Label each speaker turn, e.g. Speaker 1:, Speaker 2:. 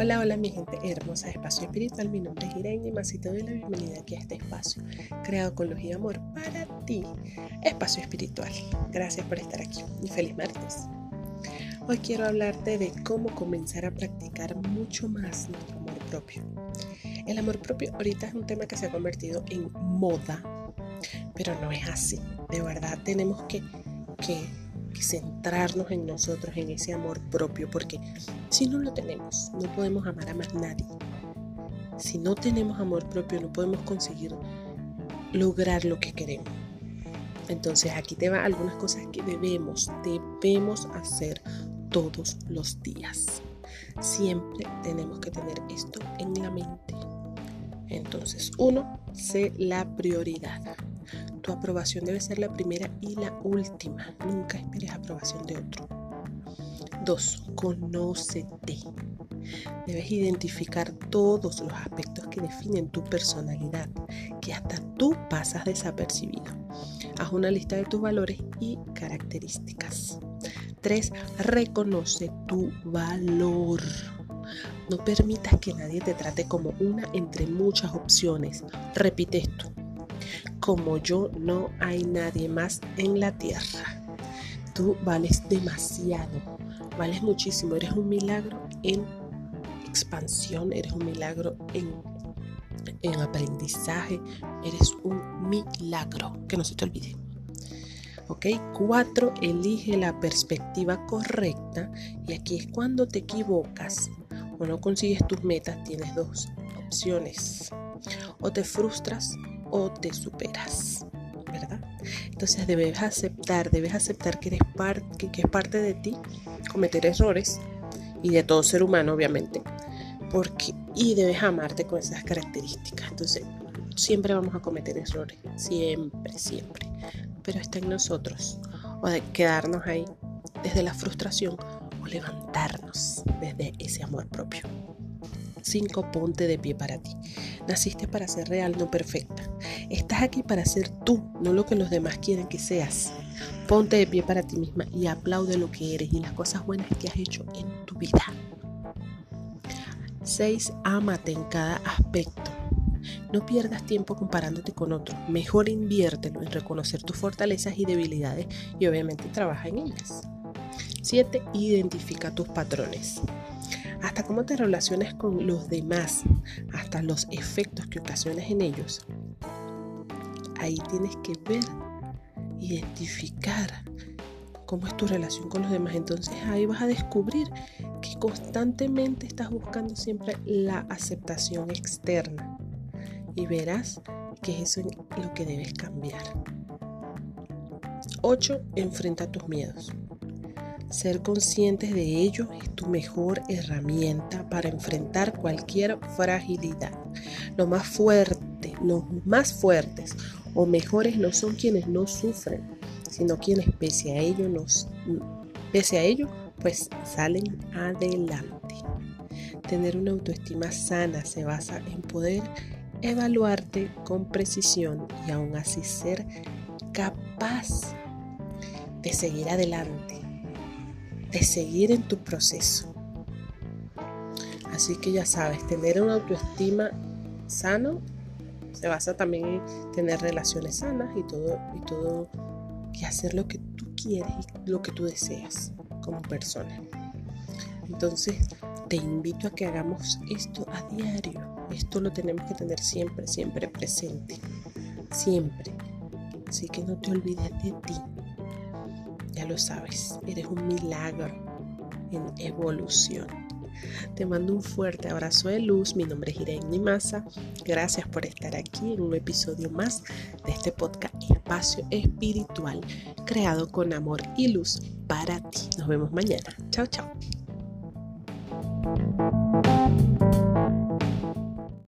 Speaker 1: Hola, hola mi gente hermosa de Espacio Espiritual, mi nombre es Irene y más y te doy la bienvenida aquí a este espacio creado con luz y amor para ti, Espacio Espiritual. Gracias por estar aquí y feliz martes. Hoy quiero hablarte de cómo comenzar a practicar mucho más nuestro amor propio. El amor propio ahorita es un tema que se ha convertido en moda, pero no es así. De verdad tenemos que, que centrarnos en nosotros, en ese amor propio, porque si no lo tenemos, no podemos amar a más nadie. Si no tenemos amor propio, no podemos conseguir lograr lo que queremos. Entonces aquí te va algunas cosas que debemos, debemos hacer todos los días. Siempre tenemos que tener esto en la mente. Entonces, uno, sé la prioridad. Tu aprobación debe ser la primera y la última. Nunca esperes aprobación de otro. 2. Conócete. Debes identificar todos los aspectos que definen tu personalidad, que hasta tú pasas desapercibido. Haz una lista de tus valores y características. 3. Reconoce tu valor. No permitas que nadie te trate como una entre muchas opciones. Repite esto como yo no hay nadie más en la tierra. Tú vales demasiado, vales muchísimo, eres un milagro en expansión, eres un milagro en, en aprendizaje, eres un milagro, que no se te olvide. ¿ok? Cuatro, elige la perspectiva correcta y aquí es cuando te equivocas o no consigues tus metas, tienes dos opciones. O te frustras o te superas, ¿verdad? Entonces debes aceptar, debes aceptar que, eres parte, que, es parte de ti cometer errores y de todo ser humano, obviamente, porque y debes amarte con esas características. Entonces, siempre vamos a cometer errores, siempre, siempre, pero está en nosotros o de quedarnos ahí desde la frustración o levantarnos desde ese amor propio. 5. Ponte de pie para ti. Naciste para ser real, no perfecta. Estás aquí para ser tú, no lo que los demás quieren que seas. Ponte de pie para ti misma y aplaude lo que eres y las cosas buenas que has hecho en tu vida. 6. Ámate en cada aspecto. No pierdas tiempo comparándote con otros. Mejor inviértelo en reconocer tus fortalezas y debilidades y obviamente trabaja en ellas. 7. Identifica tus patrones hasta cómo te relacionas con los demás, hasta los efectos que ocasionas en ellos. Ahí tienes que ver, identificar cómo es tu relación con los demás. Entonces ahí vas a descubrir que constantemente estás buscando siempre la aceptación externa y verás que eso es lo que debes cambiar. 8. Enfrenta tus miedos. Ser conscientes de ello es tu mejor herramienta para enfrentar cualquier fragilidad. Lo más fuerte, los más fuertes o mejores no son quienes no sufren, sino quienes pese a ello pese a ello pues salen adelante. Tener una autoestima sana se basa en poder evaluarte con precisión y aún así ser capaz de seguir adelante de seguir en tu proceso. Así que ya sabes, tener una autoestima sano se basa también en tener relaciones sanas y todo y todo y hacer lo que tú quieres y lo que tú deseas como persona. Entonces, te invito a que hagamos esto a diario. Esto lo tenemos que tener siempre, siempre presente. Siempre. Así que no te olvides de ti. Ya lo sabes, eres un milagro en evolución. Te mando un fuerte abrazo de luz. Mi nombre es Irene Nimasa. Gracias por estar aquí en un episodio más de este podcast Espacio Espiritual, creado con amor y luz para ti. Nos vemos mañana. Chao, chao.